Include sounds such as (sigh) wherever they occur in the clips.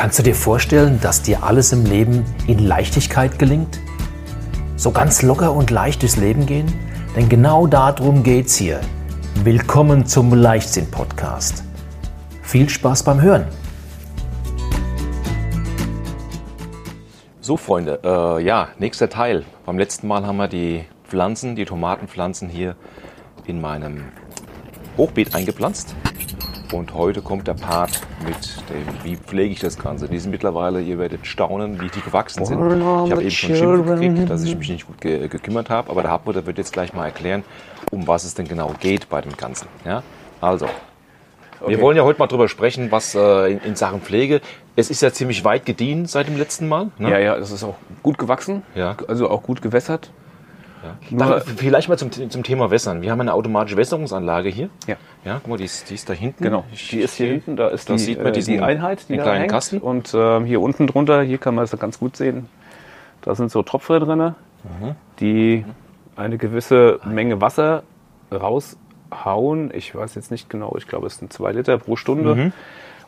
Kannst du dir vorstellen, dass dir alles im Leben in Leichtigkeit gelingt? So ganz locker und leicht durchs Leben gehen? Denn genau darum geht's hier. Willkommen zum Leichtsinn-Podcast. Viel Spaß beim Hören. So, Freunde, äh, ja, nächster Teil. Beim letzten Mal haben wir die Pflanzen, die Tomatenpflanzen hier in meinem Hochbeet eingepflanzt. Und heute kommt der Part mit dem, wie pflege ich das Ganze. Die sind mittlerweile, ihr werdet staunen, wie die gewachsen sind. Ich habe eben schon Schimpf gekriegt, dass ich (laughs) mich nicht gut ge gekümmert habe. Aber der Hartmutter wird jetzt gleich mal erklären, um was es denn genau geht bei dem Ganzen. Ja? Also, wir Okay. wollen ja heute mal drüber sprechen, was äh, in, in Sachen Pflege. Es ist ja ziemlich weit gediehen seit dem letzten Mal. Ne? Ja, ja, das ist auch gut gewachsen. Ja. Also auch gut gewässert. Nur, vielleicht mal zum, zum Thema Wässern. Wir haben eine automatische Wässerungsanlage hier. ja, Ja, guck mal, die ist, die ist da hinten. genau. Die ist hier hinten, da ist da die, sieht man äh, diesen- die Einheit, die den kleinen hängt. Kasten. Und ähm, hier unten drunter, hier kann man es ganz gut sehen, da sind so Tropfen drin, Mhm. die eine gewisse Menge Wasser raushauen. Ich weiß jetzt nicht genau, ich glaube es sind zwei Liter pro Stunde. Mhm.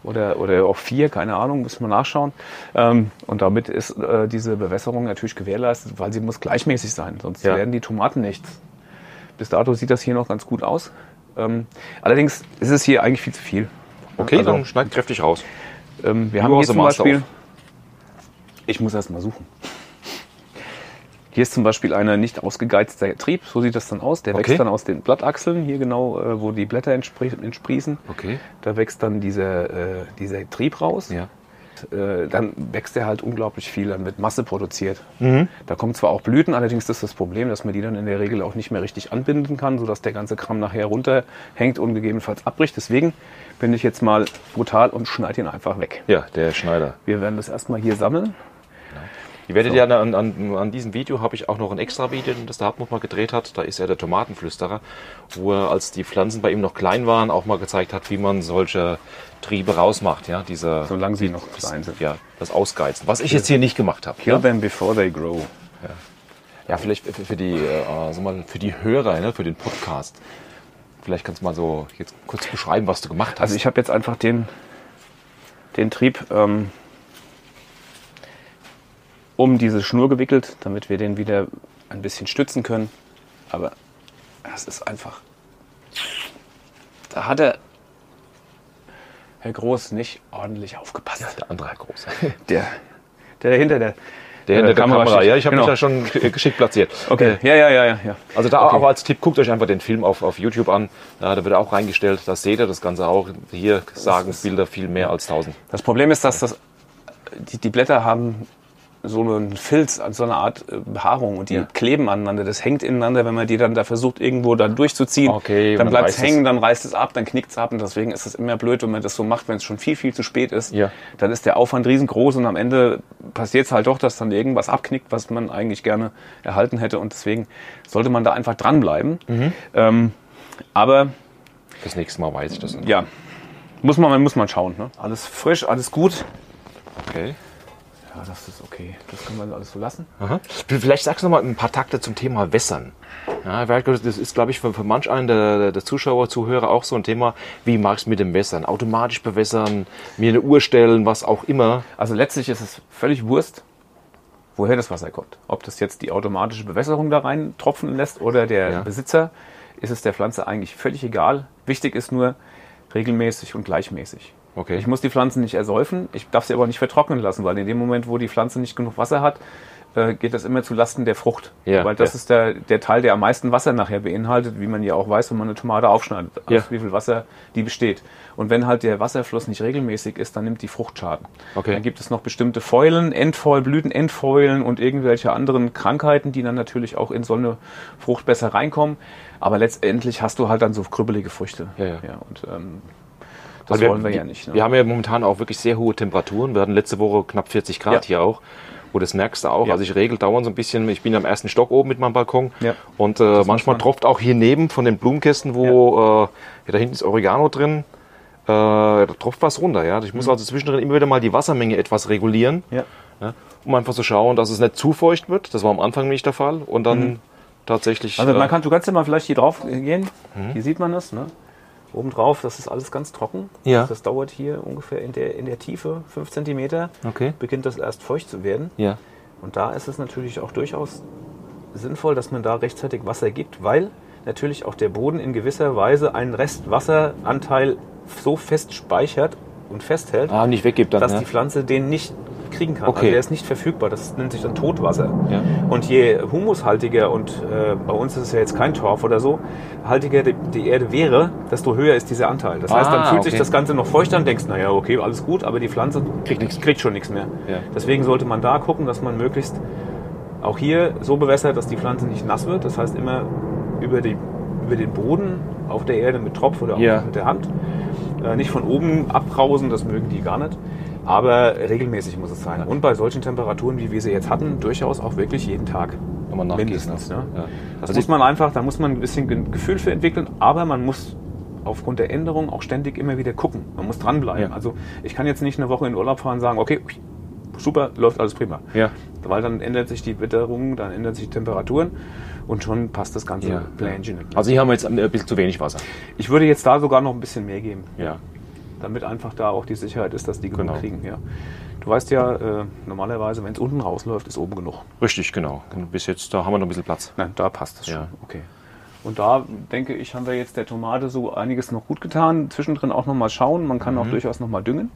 Oder, oder auch vier, keine Ahnung, müssen wir nachschauen. Ähm, und damit ist äh, diese Bewässerung natürlich gewährleistet, weil sie muss gleichmäßig sein, sonst Ja. werden die Tomaten nichts. Bis dato sieht das hier noch ganz gut aus. Ähm, allerdings ist es hier eigentlich viel zu viel. Okay, Also, dann schneid kräftig raus. ähm, wir Du haben hier zum Beispiel. auf. Ich muss erst mal suchen. Hier ist zum Beispiel einer nicht ausgegeizter Trieb, so sieht das dann aus. Der Okay. wächst dann aus den Blattachseln, hier genau, äh, wo die Blätter entsprie entsprießen. Okay. Da wächst dann dieser, äh, dieser Trieb raus. Ja. Äh, dann wächst er halt unglaublich viel, dann wird Masse produziert. Mhm. Da kommen zwar auch Blüten, allerdings ist das Problem, dass man die dann in der Regel auch nicht mehr richtig anbinden kann, sodass der ganze Kram nachher runterhängt und gegebenenfalls abbricht. Deswegen bin ich jetzt mal brutal und schneide ihn einfach weg. Ja, der Schneider. Wir werden das erstmal hier sammeln. Ihr werdet ja an, an, an diesem Video habe ich auch noch ein extra Video, das der Hartmut mal gedreht hat. Da ist er der Tomatenflüsterer, wo er, als die Pflanzen bei ihm noch klein waren, auch mal gezeigt hat, wie man solche Triebe rausmacht. Ja, dieser, Solange sie noch klein sind. ja, das Ausgeizen. Was ich jetzt hier nicht gemacht habe. Kill Ja? them before they grow. ja, vielleicht für, für die, äh, sag mal, für die Hörer, ne, für den Podcast. Vielleicht kannst du mal so jetzt kurz beschreiben, was du gemacht hast. Also ich habe jetzt einfach den, den Trieb ähm, um diese Schnur gewickelt, damit wir den wieder ein bisschen stützen können. Aber es ist einfach. Da hat er Herr Groß nicht ordentlich aufgepasst. der andere Herr Groß. (laughs) Der, der hinter der, Der hinter der Kamera, steht. ja, ich habe Genau. mich da schon geschickt platziert. Okay, ja, ja, ja, ja. ja. Also da Okay. auch als Tipp, guckt euch einfach den Film auf, auf YouTube an. Ja, da wird er auch reingestellt. Da seht ihr das Ganze auch. Hier sagen Bilder viel mehr als 1000. Das Problem ist, dass das, die, die Blätter haben so einen Filz, so eine Art äh, Behaarung und die Ja. kleben aneinander. Das hängt ineinander, wenn man die dann da versucht, irgendwo dann durchzuziehen. Okay, dann dann bleibt es hängen, dann reißt es ab, dann knickt es ab und deswegen ist es immer blöd, wenn man das so macht, wenn es schon viel, viel zu spät ist. Ja. Dann ist der Aufwand riesengroß und am Ende passiert es halt doch, dass dann irgendwas abknickt, was man eigentlich gerne erhalten hätte und deswegen sollte man da einfach dranbleiben. Mhm. Ähm, aber Das nächste Mal weiß ich das. dann. ja, muss man, muss man schauen. Ne? Alles frisch, alles gut. Okay. Ja, das ist okay. Das kann man alles so lassen. Aha. Vielleicht sagst du noch mal ein paar Takte zum Thema Wässern. Ja, das ist, glaube ich, für, für manch einen der, der- Zuschauer, Zuhörer auch so ein Thema. Wie machst du mit dem Wässern? Automatisch bewässern, mir eine Uhr stellen, was auch immer. Also letztlich ist es völlig Wurst, woher das Wasser kommt. Ob das jetzt die automatische Bewässerung da rein tropfen lässt oder der Ja. Besitzer, ist es der Pflanze eigentlich völlig egal. Wichtig ist nur regelmäßig und gleichmäßig. Okay. Ich muss die Pflanzen nicht ersäufen, ich darf sie aber nicht vertrocknen lassen, weil in dem Moment, wo die Pflanze nicht genug Wasser hat, äh, geht das immer zu Lasten der Frucht. Ja, weil das ja. ist der, der Teil, der am meisten Wasser nachher beinhaltet, wie man ja auch weiß, wenn man eine Tomate aufschneidet, Ja. aus wie viel Wasser die besteht. Und wenn halt der Wasserfluss nicht regelmäßig ist, dann nimmt die Frucht Schaden. Okay. Dann gibt es noch bestimmte Fäulen, Endfäul, Blütenendfäulen und irgendwelche anderen Krankheiten, die dann natürlich auch in so eine Frucht besser reinkommen. Aber letztendlich hast du halt dann so krübbelige Früchte. Ja, ja. und ähm, das Weil wollen wir ja nicht. Ne? Wir haben ja momentan auch wirklich sehr hohe Temperaturen. Wir hatten letzte Woche knapp 40 Grad Ja. hier auch. Wo das merkst du auch. Ja. Also ich regel dauernd so ein bisschen. Ich bin am ersten Stock oben mit meinem Balkon. Ja. Und äh, manchmal man- tropft auch hier neben von den Blumenkästen, wo äh, da hinten ist Oregano drin. Äh, da tropft was runter. Ja. Ich muss also zwischendrin immer wieder mal die Wassermenge etwas regulieren. Mhm. Ja. Ja, um einfach zu schauen, dass es nicht zu feucht wird. Das war am Anfang nicht der Fall. Und dann tatsächlich. Also äh, man kann, du kannst ja mal vielleicht hier drauf gehen. Hier sieht man das. Ne? Obendrauf, das ist alles ganz trocken. Ja. Das dauert hier ungefähr in der, in der Tiefe 5 cm. Okay. Beginnt das erst feucht zu werden. Ja. Und da ist es natürlich auch durchaus sinnvoll, dass man da rechtzeitig Wasser gibt, weil natürlich auch der Boden in gewisser Weise einen Restwasseranteil so fest speichert und festhält, Ah, nicht weggibt dann. dass ja. die Pflanze den nicht kriegen kann. Okay. Also der ist nicht verfügbar. Das nennt sich dann Totwasser. Ja. Und je humushaltiger, und äh, bei uns ist es ja jetzt kein Torf oder so, haltiger die, die Erde wäre, desto höher ist dieser Anteil. Das heißt, dann Ah, fühlt sich okay. das Ganze noch feuchter und denkst, naja, okay, alles gut, aber die Pflanze Kriegt nichts. kriegt schon nichts mehr. Ja. Deswegen sollte man da gucken, dass man möglichst auch hier so bewässert, dass die Pflanze nicht nass wird. Das heißt immer über, die, über den Boden auf der Erde mit Tropf oder auch Ja. mit der Hand. Äh, nicht von oben abbrausen, das mögen die gar nicht. Aber regelmäßig muss es sein. Und bei solchen Temperaturen, wie wir sie jetzt hatten, durchaus auch wirklich jeden Tag. Nochmal nachgießen. Mindestens. Ne? Ja. Das Also muss man einfach, da muss man ein bisschen Ge- Gefühl für entwickeln, aber man muss aufgrund der Änderung auch ständig immer wieder gucken. Man muss dranbleiben. Ja. Also ich kann jetzt nicht eine Woche in Urlaub fahren und sagen, okay, super, läuft alles prima. Ja. Weil dann ändert sich die Witterung, dann ändern sich die Temperaturen und schon passt das ganze Ja. Plänchen. Also hier haben wir jetzt ein bisschen zu wenig Wasser. Ich würde jetzt da sogar noch ein bisschen mehr geben, Ja. Damit einfach da auch die Sicherheit ist, dass die genug Genau. kriegen. Ja. Du weißt ja, äh, normalerweise, wenn es unten rausläuft, ist oben genug. Richtig, genau. Und bis jetzt, da haben wir noch ein bisschen Platz. Nein, da passt es schon. Ja. Okay. Und da denke ich, haben wir jetzt der Tomate so einiges noch gut getan. Zwischendrin auch noch mal schauen. Man Mhm. kann auch durchaus noch mal düngen.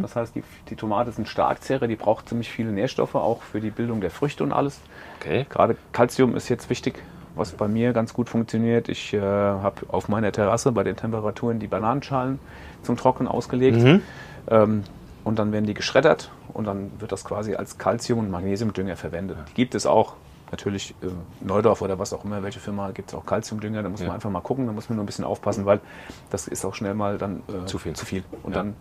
Das heißt, die, die Tomate ein Starkzehrer, die braucht ziemlich viele Nährstoffe, auch für die Bildung der Früchte und alles. Okay. Gerade Calcium ist jetzt wichtig, was bei mir ganz gut funktioniert. Ich äh, habe auf meiner Terrasse bei den Temperaturen die Bananenschalen zum Trocknen ausgelegt. Mhm. Ähm, und dann werden die geschreddert und dann wird das quasi als Calcium- und Magnesiumdünger verwendet. Die gibt es auch. Natürlich äh, Neudorf oder was auch immer, welche Firma gibt es auch Calciumdünger. Da muss Ja. man einfach mal gucken, da muss man nur ein bisschen aufpassen, weil das ist auch schnell mal dann äh, Zu viel. Zu viel. Und Ja. dann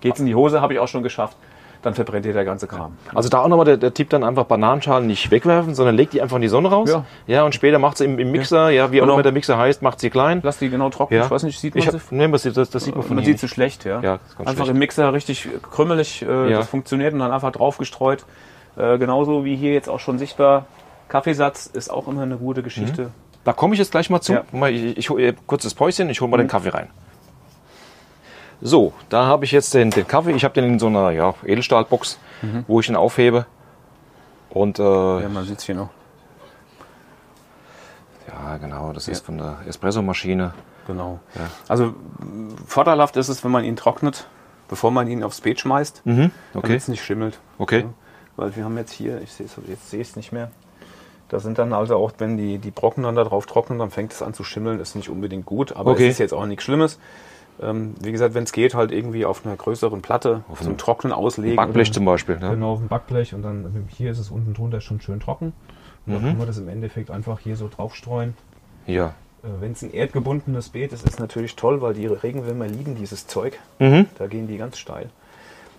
geht es in die Hose, habe ich auch schon geschafft. Dann verbrennt dir der ganze Kram. Also da auch nochmal der, der Tipp dann einfach Bananenschalen nicht wegwerfen, sondern legt die einfach in die Sonne raus. Ja. Ja, und später macht sie im, im Mixer, ja, wie auch immer der Mixer heißt, macht sie klein. Lass die genau trocknen. Ja. Ich weiß nicht, sieht man Ich sie? nee, das, das, sieht man von Man sieht sie nicht. schlecht, ja. Ja, einfach schlecht. im Mixer richtig krümmelig, äh, Ja. das funktioniert und dann einfach drauf gestreut. Äh, genauso wie hier jetzt auch schon sichtbar. Kaffeesatz ist auch immer eine gute Geschichte. Da komme ich jetzt gleich mal zu. Ja. Mal, Ich, ich, hol- äh, kurzes Päuschen, ich hole mal den Kaffee rein. So, da habe ich jetzt den, den Kaffee. Ich habe den in so einer ja, Edelstahlbox, wo ich ihn aufhebe. Und äh, Ja, ja. man sieht es hier noch. genau, das ist von der Espressomaschine. Genau. Ja. Also vorteilhaft ist es, wenn man ihn trocknet, bevor man ihn aufs Beet schmeißt, Mhm. damit Okay. es nicht schimmelt. Okay. Ja. Weil wir haben jetzt hier, ich sehe es jetzt sehe ich es nicht mehr. Da sind dann also auch, wenn die, die Brocken dann da drauf trocknen, dann fängt es an zu schimmeln. Ist nicht unbedingt gut, aber Okay. es ist jetzt auch nichts Schlimmes. Ähm, wie gesagt, wenn es geht, halt irgendwie auf einer größeren Platte zum einem Trocknen auslegen. Backblech zum Beispiel. Ne? Genau, auf dem Backblech und dann hier ist es unten drunter schon schön trocken. Und dann Mhm. kann man das im Endeffekt einfach hier so draufstreuen. Ja. Äh, Wenn es ein erdgebundenes Beet ist, ist es natürlich toll, weil die Regenwürmer lieben dieses Zeug. Mhm. Da gehen die ganz steil.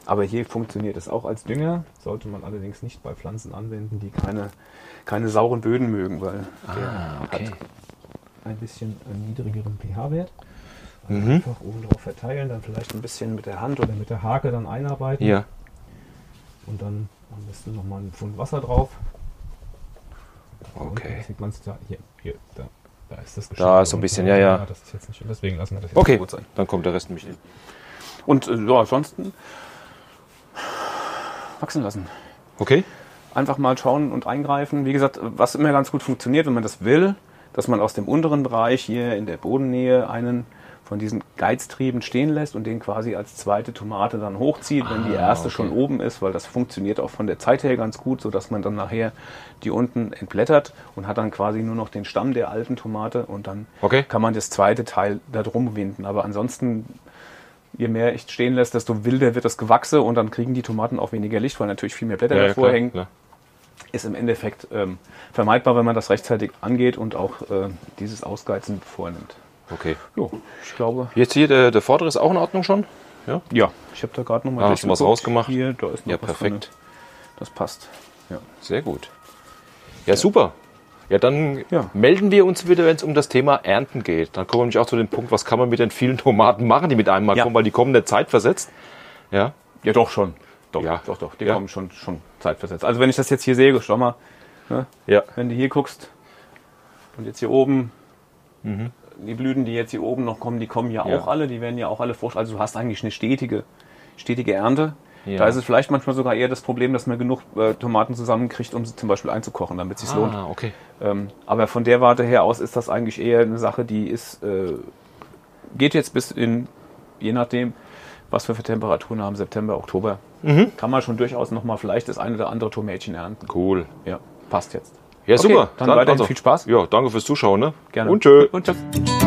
Aber hier funktioniert es auch als Dünger, sollte man allerdings nicht bei Pflanzen anwenden, die keine, keine sauren Böden mögen, weil der Ah, okay. hat ein bisschen einen niedrigeren pH-Wert. Also Mhm. Einfach oben drauf verteilen, dann vielleicht ein bisschen mit der Hand oder mit der Hake dann einarbeiten. Ja. Und dann am besten nochmal einen Pfund Wasser drauf. Okay. Und sieht man es da. Hier, hier, da, da ist das Da ist so ein bisschen, ja, ja. Das ist jetzt nicht, deswegen lassen wir das jetzt Okay, gut sein. dann kommt der Rest nämlich hin. Und äh, ja, ansonsten wachsen lassen. Okay. Einfach mal schauen und eingreifen. Wie gesagt, was immer ganz gut funktioniert, wenn man das will, dass man aus dem unteren Bereich hier in der Bodennähe einen von diesen Geiztrieben stehen lässt und den quasi als zweite Tomate dann hochzieht, wenn die Ah, erste okay. schon oben ist, weil das funktioniert auch von der Zeit her ganz gut, sodass man dann nachher die unten entblättert und hat dann quasi nur noch den Stamm der alten Tomate und dann Okay. kann man das zweite Teil da drum winden. Aber ansonsten, je mehr ich stehen lässt, desto wilder wird das Gewachse und dann kriegen die Tomaten auch weniger Licht, weil natürlich viel mehr Blätter Ja, ja, davor klar, hängen klar. ist im Endeffekt ähm, vermeidbar, wenn man das rechtzeitig angeht und auch äh, dieses Ausgeizen vornimmt. Okay. Jo, ich glaube. Jetzt hier, der, der vordere ist auch in Ordnung schon? Ja. Ja, ich habe da gerade nochmal Ah, hast du was rausgemacht? Hier, da ist noch Ja, perfekt. drin. Das passt. Ja. Sehr gut. Ja, super. Ja, dann Ja. melden wir uns wieder, wenn es um das Thema Ernten geht. Dann kommen wir nämlich auch zu dem Punkt, was kann man mit den vielen Tomaten machen, die mit einem Mal Ja. kommen, weil die kommen der Zeit versetzt. Ja. ja, doch schon. Doch, Ja. doch, doch. Die Ja. kommen schon, schon zeitversetzt. Also wenn ich das jetzt hier sehe, schau mal, ne, Ja. wenn du hier guckst und jetzt hier oben Mhm. Die Blüten, die jetzt hier oben noch kommen, die kommen ja, Ja. auch alle, die werden ja auch alle Frucht. Also du hast eigentlich eine stetige, stetige Ernte. Ja. Da ist es vielleicht manchmal sogar eher das Problem, dass man genug äh, Tomaten zusammenkriegt, um sie zum Beispiel einzukochen, damit es sich lohnt. Ah, okay. Ähm, aber von der Warte her aus ist das eigentlich eher eine Sache, die ist, äh, geht jetzt bis in, je nachdem, was wir für Temperaturen haben, September, Oktober, Mhm. kann man schon durchaus nochmal vielleicht das eine oder andere Tomätchen ernten. Cool. Ja, passt jetzt. Ja, Okay, super. dann weiterhin viel Spaß. Ja, danke fürs Zuschauen. Ne? Gerne. Und tschö. Und tschüss.